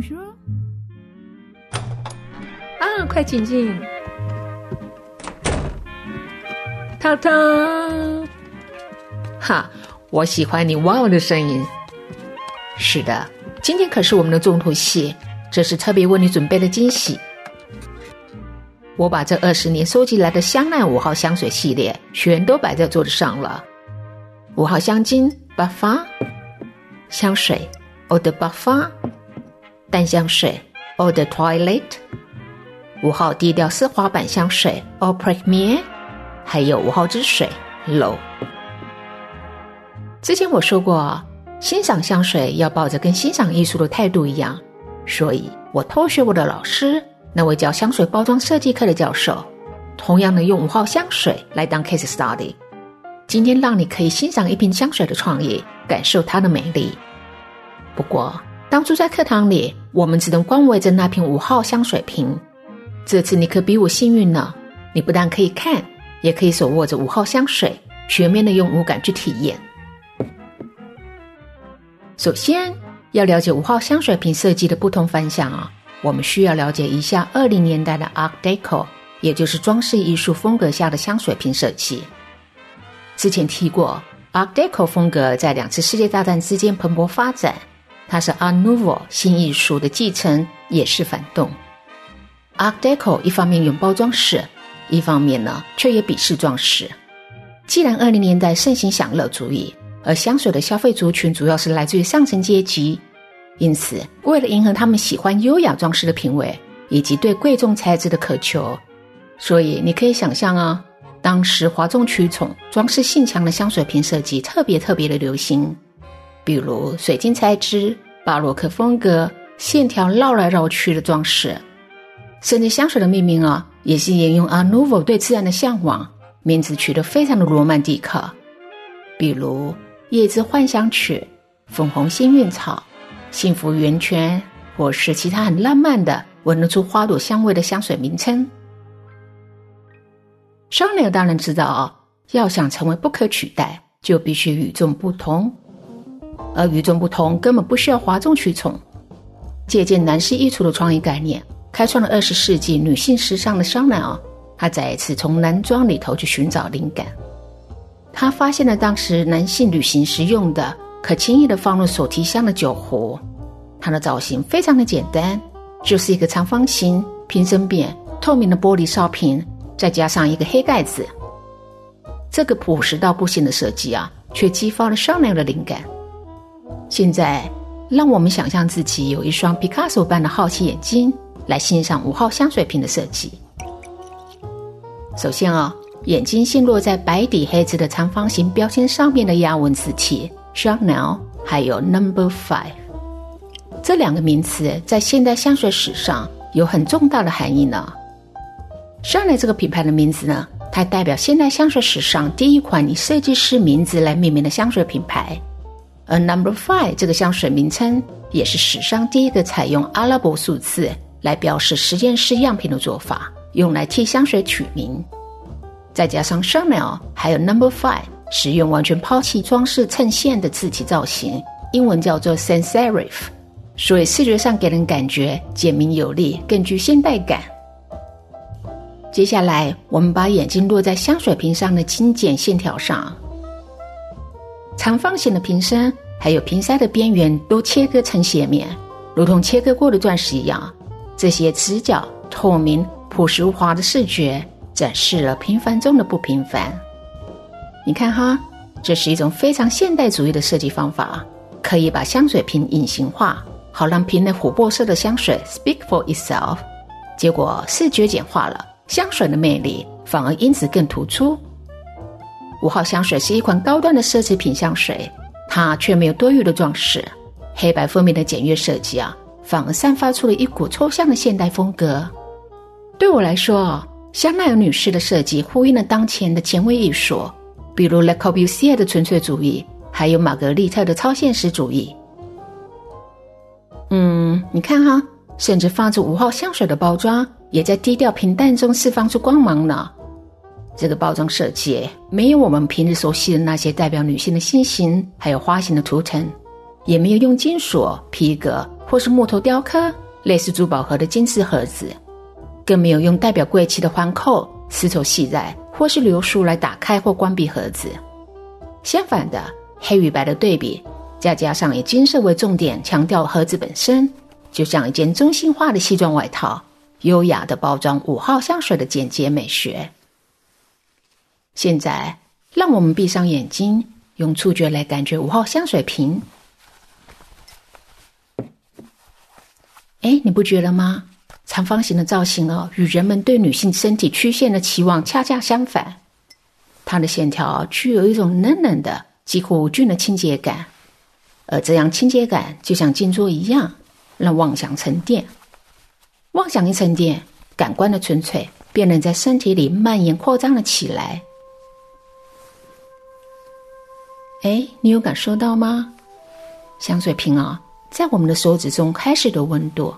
说。啊，快请进。涛涛，哈，我喜欢你哇哦的声音。是的，今天可是我们的重头戏，这是特别为你准备的惊喜。我把这二十年收集来的香奈五号香水系列全都摆在桌子上了。五号香精 b u f f a 香水 Eau de b u f f a 淡香水 Eau de Toilet，五号低调丝滑版香水 Eau Première。还有五号之水，low。之前我说过，欣赏香水要抱着跟欣赏艺术的态度一样，所以我偷学我的老师，那位教香水包装设计课的教授，同样的用五号香水来当 case study。今天让你可以欣赏一瓶香水的创意，感受它的美丽。不过，当初在课堂里，我们只能光围着那瓶五号香水瓶。这次你可比我幸运了，你不但可以看。也可以手握着五号香水，全面的用五感去体验。首先要了解五号香水瓶设计的不同方向啊，我们需要了解一下二零年代的 Art Deco，也就是装饰艺术风格下的香水瓶设计。之前提过，Art Deco 风格在两次世界大战之间蓬勃发展，它是 Art Nouveau 新艺术的继承，也是反动。Art Deco 一方面用包装饰。一方面呢，却也鄙视装饰。既然二零年代盛行享乐主义，而香水的消费族群主要是来自于上层阶级，因此为了迎合他们喜欢优雅装饰的品味以及对贵重材质的渴求，所以你可以想象啊，当时哗众取宠、装饰性强的香水瓶设计特别特别的流行，比如水晶材质、巴洛克风格、线条绕来绕去的装饰，甚至香水的命名啊。也是沿用阿努 o 对自然的向往，名字取得非常的罗曼蒂克，比如叶子幻想曲、粉红幸运草、幸福圆圈，或是其他很浪漫的闻得出花朵香味的香水名称。商人当然知道哦，要想成为不可取代，就必须与众不同，而与众不同根本不需要哗众取宠，借鉴男士衣橱的创意概念。开创了二十世纪女性时尚的香奈儿，她再一次从男装里头去寻找灵感。她发现了当时男性旅行时用的可轻易的放入手提箱的酒壶。它的造型非常的简单，就是一个长方形瓶身边透明的玻璃烧瓶，再加上一个黑盖子。这个朴实到不行的设计啊，却激发了香奈儿的灵感。现在，让我们想象自己有一双 Picasso 般的好奇眼睛。来欣赏五号香水瓶的设计。首先啊，眼睛先落在白底黑字的长方形标签上面的压文字体 Chanel，还有 Number Five 这两个名词在现代香水史上有很重大的含义呢。Chanel 这个品牌的名字呢，它代表现代香水史上第一款以设计师名字来命名的香水品牌，而 Number Five 这个香水名称也是史上第一个采用阿拉伯数字。来表示实验室样品的做法，用来替香水取名。再加上 Chanel 还有 Number Five，使用完全抛弃装饰衬线的字体造型，英文叫做 Sans Serif，所以视觉上给人感觉简明有力，更具现代感。接下来，我们把眼睛落在香水瓶上的精简线条上，长方形的瓶身还有瓶塞的边缘都切割成斜面，如同切割过的钻石一样。这些直角、透明、朴实无华的视觉，展示了平凡中的不平凡。你看哈，这是一种非常现代主义的设计方法，可以把香水瓶隐形化，好让瓶内琥珀色的香水 speak for itself。结果视觉简化了，香水的魅力反而因此更突出。五号香水是一款高端的奢侈品香水，它却没有多余的装饰，黑白分明的简约设计啊。反而散发出了一股抽象的现代风格。对我来说，香奈儿女士的设计呼应了当前的前卫艺术，比如 Le Corbusier 的纯粹主义，还有玛格丽特的超现实主义。嗯，你看哈，甚至放着五号香水的包装，也在低调平淡中释放出光芒呢。这个包装设计没有我们平日熟悉的那些代表女性的心形还有花型的图腾，也没有用金属、皮革。或是木头雕刻类似珠宝盒的精致盒子，更没有用代表贵气的环扣、丝绸细带或是流苏来打开或关闭盒子。相反的，黑与白的对比，再加上以金色为重点，强调盒子本身，就像一件中性化的西装外套，优雅的包装五号香水的简洁美学。现在，让我们闭上眼睛，用触觉来感觉五号香水瓶。哎，你不觉得吗？长方形的造型哦，与人们对女性身体曲线的期望恰恰相反。它的线条具有一种嫩嫩的、几乎无菌的清洁感，而这样清洁感就像静坐一样，让妄想沉淀。妄想一沉淀，感官的纯粹便能在身体里蔓延扩张了起来。哎，你有感受到吗？香水瓶啊，在我们的手指中开始的温度，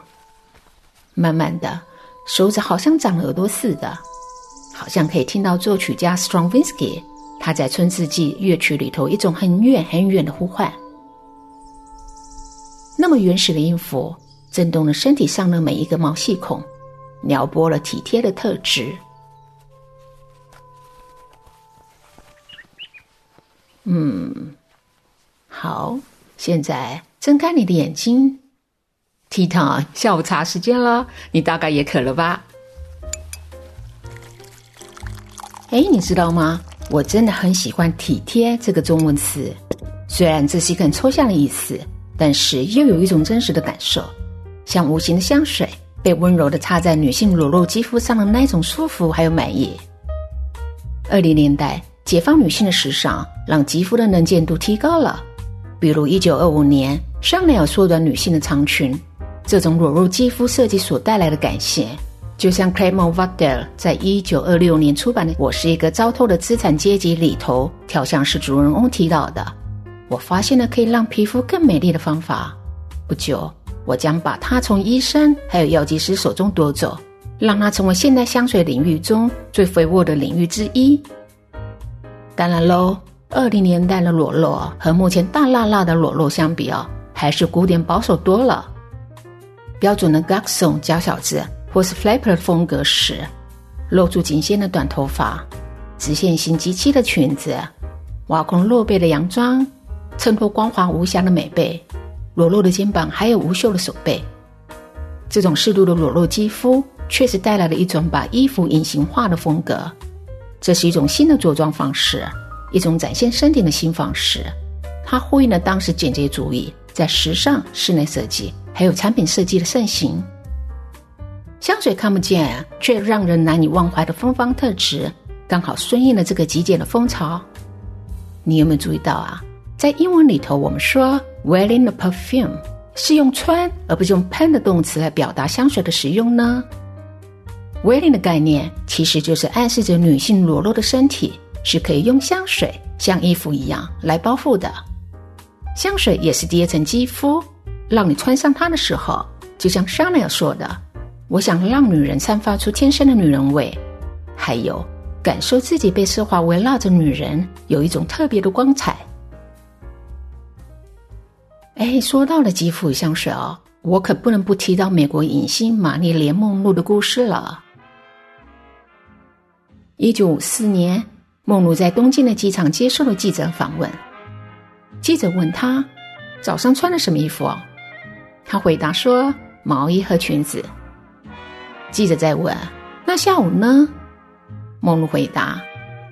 慢慢的，手指好像长了耳朵似的，好像可以听到作曲家 Stravinsky 他在春之祭乐曲里头一种很远很远的呼唤。那么原始的音符，震动了身体上的每一个毛细孔，撩拨了体贴的特质。嗯，好，现在睁开你的眼睛，Tita，下午茶时间了，你大概也渴了吧？哎，你知道吗？我真的很喜欢“体贴”这个中文词，虽然这是一个很抽象的意思，但是又有一种真实的感受，像无形的香水被温柔的擦在女性裸露肌肤上的那种舒服还有满意。二零年代。解放女性的时尚，让肌肤的能见度提高了。比如，一九二五年，香奈儿缩短女性的长裙，这种裸露肌肤设计所带来的感谢，就像 Clément Vadel 在一九二六年出版的《我是一个糟透的资产阶级》里头，调香师主人翁提到的：“我发现了可以让皮肤更美丽的方法。不久，我将把它从医生还有药剂师手中夺走，让它成为现代香水领域中最肥沃的领域之一。”当然喽，二零年代的裸露和目前大辣辣的裸露相比哦，还是古典保守多了。标准的 g a x o n 娇小子或是 flapper 风格时，露出颈线的短头发，直线型及膝的裙子，挖空露背的洋装，衬托光滑无瑕的美背，裸露的肩膀还有无袖的手背。这种适度的裸露肌肤，确实带来了一种把衣服隐形化的风格。这是一种新的着装方式，一种展现身体的新方式。它呼应了当时简洁主义在时尚、室内设计还有产品设计的盛行。香水看不见却让人难以忘怀的芬芳特质，刚好顺应了这个极简的风潮。你有没有注意到啊？在英文里头，我们说 wearing the perfume 是用穿而不是用喷的动词来表达香水的使用呢？Wearing 的概念其实就是暗示着女性裸露的身体是可以用香水像衣服一样来包覆的。香水也是第一层肌肤，让你穿上它的时候，就像香奈儿说的：“我想让女人散发出天生的女人味，还有感受自己被奢华围绕着女人有一种特别的光彩。”哎，说到了肌肤与香水哦，我可不能不提到美国影星玛丽莲梦露的故事了。一九五四年，梦露在东京的机场接受了记者访问。记者问他：“早上穿的什么衣服？”他回答说：“毛衣和裙子。”记者再问：“那下午呢？”梦露回答：“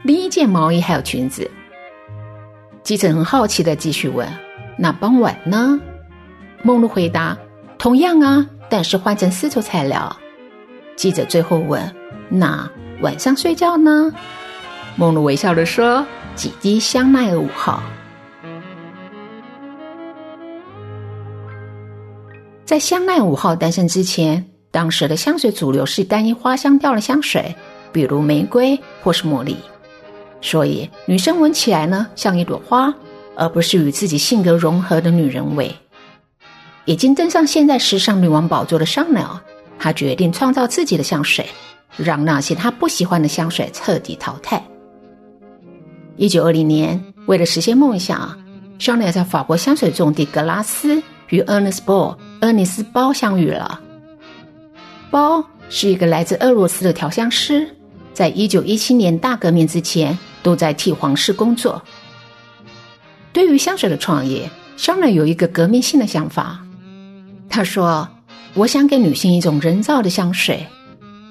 另一件毛衣还有裙子。”记者很好奇的继续问：“那傍晚呢？”梦露回答：“同样啊，但是换成丝绸材料。”记者最后问：“那？”晚上睡觉呢？梦露微笑着说：“几滴香奈儿五号。”在香奈儿五号诞生之前，当时的香水主流是单一花香调的香水，比如玫瑰或是茉莉，所以女生闻起来呢像一朵花，而不是与自己性格融合的女人味。已经登上现代时尚女王宝座的香奈儿，她决定创造自己的香水。让那些他不喜欢的香水彻底淘汰。一九二零年，为了实现梦想，香奈儿在法国香水重地格拉斯与 Ernest Ball 厄尼斯包相遇了。包是一个来自俄罗斯的调香师，在一九一七年大革命之前都在替皇室工作。对于香水的创业，香奈有一个革命性的想法。他说：“我想给女性一种人造的香水。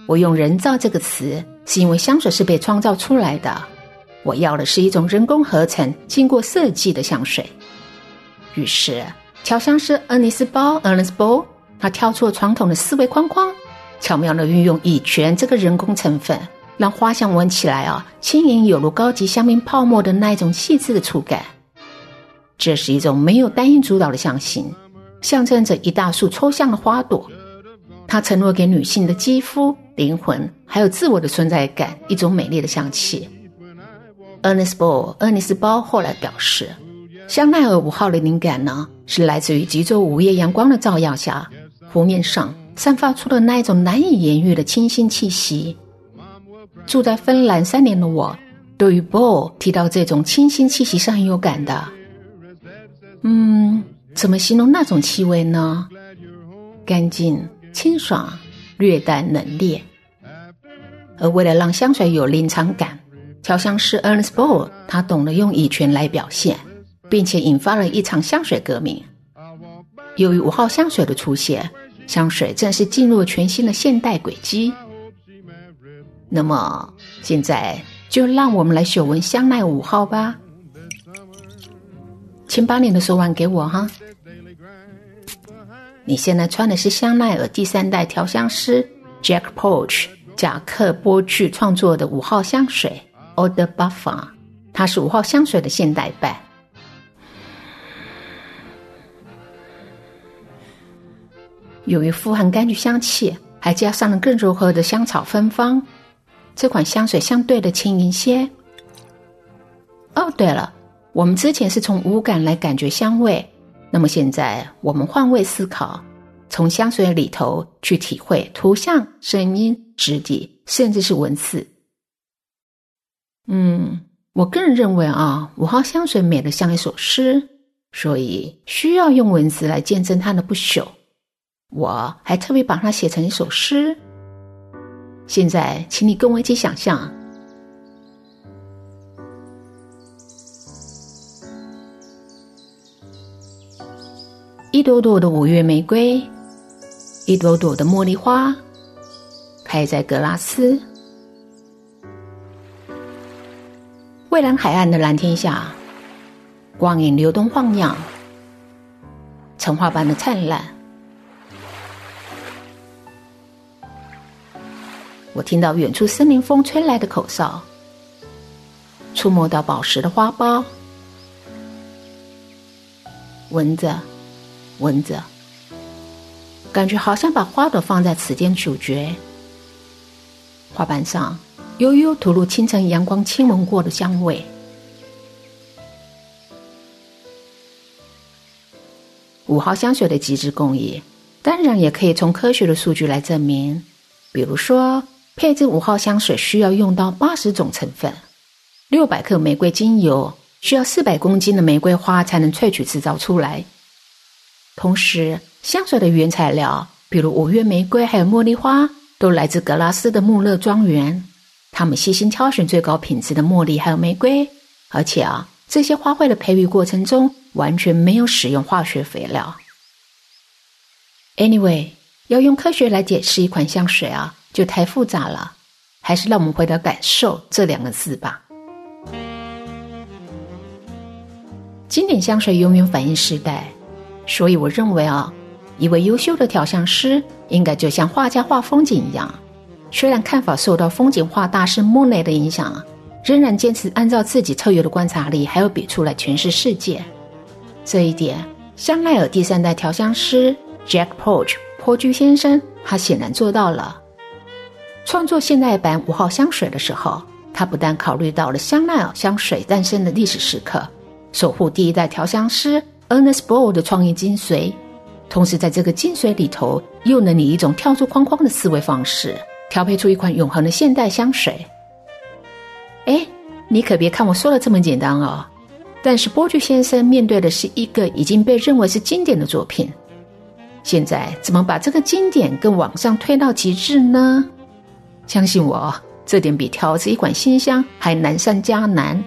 我用‘人造’这个词，是因为香水是被创造出来的。我要的是一种人工合成、经过设计的香水。”于是，调香师恩尼斯包 （Ernest b o 他跳出了传统的思维框框，巧妙的运用乙醛这个人工成分，让花香闻起来啊，轻盈有如高级香槟泡沫的那一种细致的触感。这是一种没有单一主导的香型。象征着一大束抽象的花朵，它承诺给女性的肌肤、灵魂还有自我的存在感一种美丽的香气。Ernest Ball，厄尼斯包后来表示，香奈儿五号的灵感呢，是来自于极昼午夜阳光的照耀下，湖面上散发出的那一种难以言喻的清新气息。住在芬兰三年的我，对于 Ball 提到这种清新气息是很有感的。嗯。怎么形容那种气味呢？干净、清爽、略带冷冽。而为了让香水有临场感，调香师 Ernest Ball 他懂得用乙醛来表现，并且引发了一场香水革命。由于五号香水的出现，香水正式进入全新的现代轨迹。那么，现在就让我们来嗅闻香奈五号吧。请把你的手腕给我哈。你现在穿的是香奈儿第三代调香师 Jack Poch 贾克波具创作的五号香水 Eau de Parfum，它是五号香水的现代版。由于富含柑橘香气，还加上了更柔和的香草芬芳，这款香水相对的轻盈些。哦，对了。我们之前是从五感来感觉香味，那么现在我们换位思考，从香水里头去体会图像、声音、质地，甚至是文字。嗯，我个人认为啊，五号香水美得像一首诗，所以需要用文字来见证它的不朽。我还特别把它写成一首诗。现在，请你跟我一起想象。朵朵的五月玫瑰，一朵朵的茉莉花，开在格拉斯。蔚蓝海岸的蓝天下，光影流动晃漾，橙花般的灿烂。我听到远处森林风吹来的口哨，触摸到宝石的花苞，闻着。闻着，感觉好像把花朵放在此间主角。花瓣上悠悠吐露清晨阳光亲吻过的香味。五号香水的极致工艺，当然也可以从科学的数据来证明。比如说，配置五号香水需要用到八十种成分，六百克玫瑰精油需要四百公斤的玫瑰花才能萃取制造出来。同时，香水的原材料，比如五月玫瑰还有茉莉花，都来自格拉斯的穆勒庄园。他们细心挑选最高品质的茉莉还有玫瑰，而且啊，这些花卉的培育过程中完全没有使用化学肥料。Anyway，要用科学来解释一款香水啊，就太复杂了。还是让我们回到“感受”这两个字吧。经典香水永远反映时代。所以我认为啊，一位优秀的调香师应该就像画家画风景一样，虽然看法受到风景画大师莫奈的影响，仍然坚持按照自己特有的观察力还有笔触来诠释世界。这一点，香奈儿第三代调香师 Jack Poch 坡居先生，他显然做到了。创作现代版五号香水的时候，他不但考虑到了香奈儿香水诞生的历史时刻，守护第一代调香师。Ernest Ball 的创意精髓，同时在这个精髓里头，又能以一种跳出框框的思维方式，调配出一款永恒的现代香水。哎，你可别看我说的这么简单哦，但是波居先生面对的是一个已经被认为是经典的作品，现在怎么把这个经典跟往上推到极致呢？相信我，这点比调制一款新香还难上加难。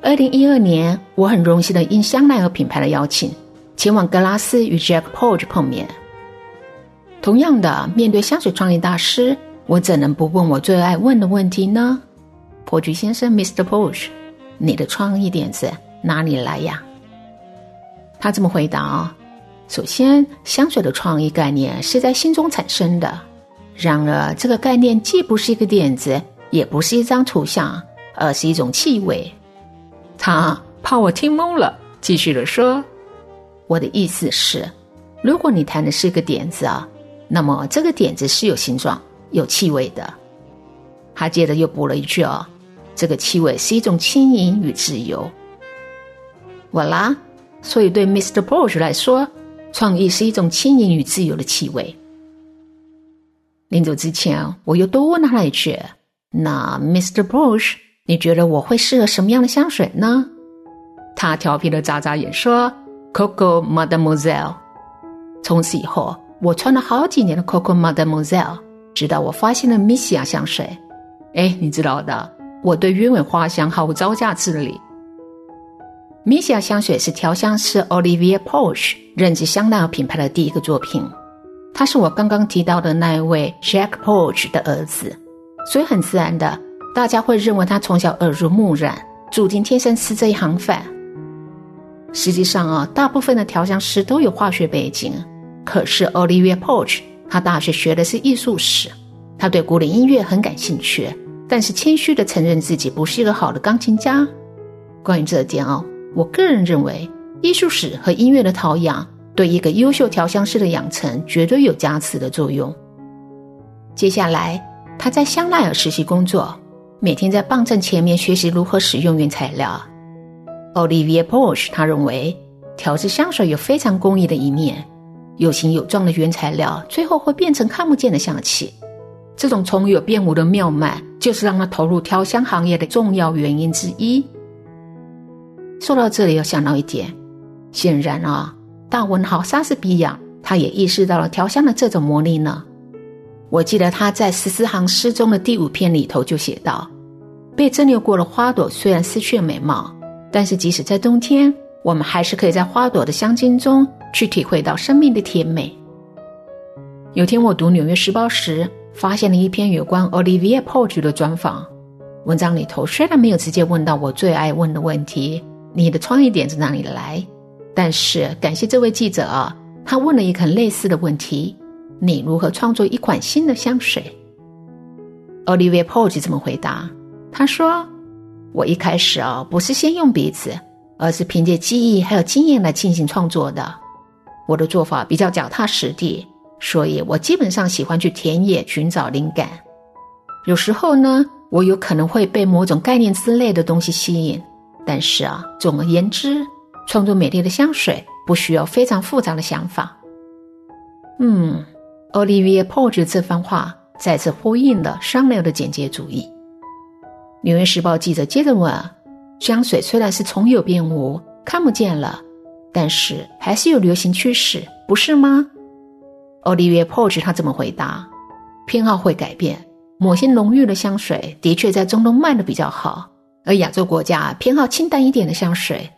二零一二年，我很荣幸的应香奈儿品牌的邀请，前往格拉斯与 Jack Porge 碰面。同样的，面对香水创意大师，我怎能不问我最爱问的问题呢？破局先生，Mr. Porsche，你的创意点子哪里来呀？他这么回答：首先，香水的创意概念是在心中产生的。然而，这个概念既不是一个点子，也不是一张图像，而是一种气味。他怕我听懵了，继续的说：“我的意思是，如果你谈的是一个点子啊，那么这个点子是有形状、有气味的。”他接着又补了一句：“哦。”这个气味是一种轻盈与自由。我啦，所以对 Mr. Porsche 来说，创意是一种轻盈与自由的气味。临走之前，我又多问了他一句：“那 Mr. Porsche，你觉得我会适合什么样的香水呢？”他调皮的眨眨眼说：“Coco Mademoiselle。”从此以后，我穿了好几年的 Coco Mademoiselle，直到我发现了 Missia 香水。哎，你知道的。我对鸢尾花香毫无招架之力。米西亚香水是调香师 Olivia Porsche 任职香奈儿品牌的第一个作品。他是我刚刚提到的那一位 Jack Porsche 的儿子，所以很自然的，大家会认为他从小耳濡目染，注定天生吃这一行饭。实际上啊，大部分的调香师都有化学背景，可是 Olivia Poch，他大学学的是艺术史，他对古典音乐很感兴趣。但是谦虚的承认自己不是一个好的钢琴家。关于这点哦，我个人认为，艺术史和音乐的陶养对一个优秀调香师的养成绝对有加持的作用。接下来，他在香奈儿实习工作，每天在棒秤前面学习如何使用原材料。Olivia Porsche 他认为，调制香水有非常工艺的一面，有形有状的原材料最后会变成看不见的香气。这种从有变无的妙曼，就是让他投入调香行业的重要原因之一。说到这里，要想到一点，显然啊，大文豪莎士比亚他也意识到了调香的这种魔力呢。我记得他在十四行诗中的第五篇里头就写道：“被蒸馏过的花朵虽然失去了美貌，但是即使在冬天，我们还是可以在花朵的香精中去体会到生命的甜美。”有天我读《纽约时报》时。发现了一篇有关 Olivia Poge 的专访，文章里头虽然没有直接问到我最爱问的问题“你的创意点子哪里来”，但是感谢这位记者啊，他问了一个很类似的问题：“你如何创作一款新的香水？”Olivia Poge 这么回答？他说：“我一开始啊，不是先用鼻子，而是凭借记忆还有经验来进行创作的。我的做法比较脚踏实地。”所以我基本上喜欢去田野寻找灵感，有时候呢，我有可能会被某种概念之类的东西吸引。但是啊，总而言之，创作美丽的香水不需要非常复杂的想法。嗯，Olivia Poge 这番话再次呼应了商流的简洁主义。纽约时报记者接着问：“香水虽然是从有变无，看不见了，但是还是有流行趋势，不是吗？” Olivia Poge 他怎么回答：“偏好会改变，某些浓郁的香水的确在中东卖的比较好，而亚洲国家偏好清淡一点的香水。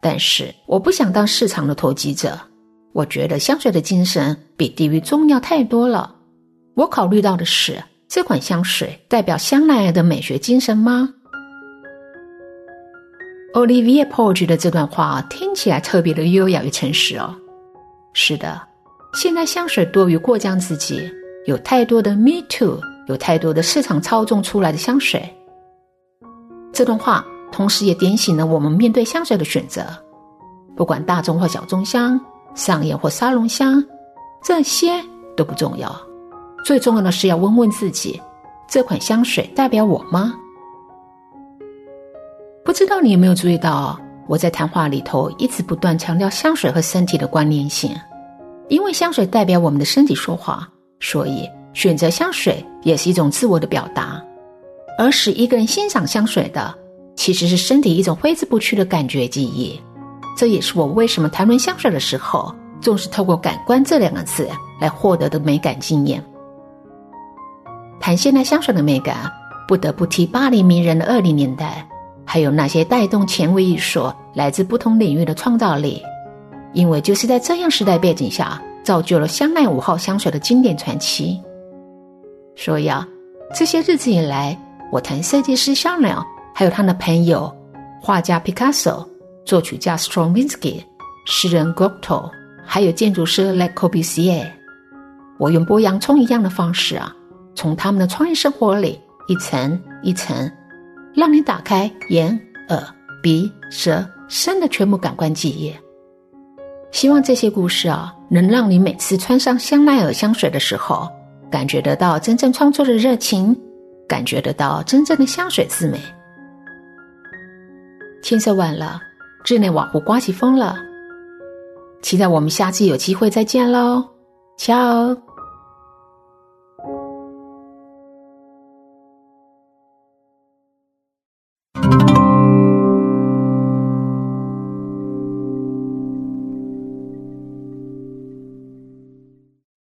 但是我不想当市场的投机者，我觉得香水的精神比地域重要太多了。我考虑到的是，这款香水代表香奈儿的美学精神吗？”Olivia Poge 的这段话听起来特别的优雅与诚实哦。是的。现在香水多于过江之鲫，有太多的 Me Too，有太多的市场操纵出来的香水。这段话同时也点醒了我们面对香水的选择，不管大众或小众香，商业或沙龙香，这些都不重要。最重要的是要问问自己：这款香水代表我吗？不知道你有没有注意到，我在谈话里头一直不断强调香水和身体的关联性。因为香水代表我们的身体说话，所以选择香水也是一种自我的表达。而使一个人欣赏香水的，其实是身体一种挥之不去的感觉记忆。这也是我为什么谈论香水的时候，总是透过“感官”这两个字来获得的美感经验。谈现代香水的美感，不得不提巴黎名人的二零年代，还有那些带动前卫艺术来自不同领域的创造力。因为就是在这样时代背景下，造就了香奈五号香水的经典传奇。所以啊，这些日子以来，我谈设计师香奈，还有他的朋友画家 Picasso。作曲家 Stravinsky、诗人 g o t o 还有建筑师 Le Corbusier，我用剥洋葱一样的方式啊，从他们的创意生活里一层一层，让你打开眼、耳、鼻、舌、身的全部感官记忆。希望这些故事啊，能让你每次穿上香奈儿香水的时候，感觉得到真正创作的热情，感觉得到真正的香水之美。天色晚了。室内瓦湖刮起风了，期待我们下次有机会再见喽，ciao。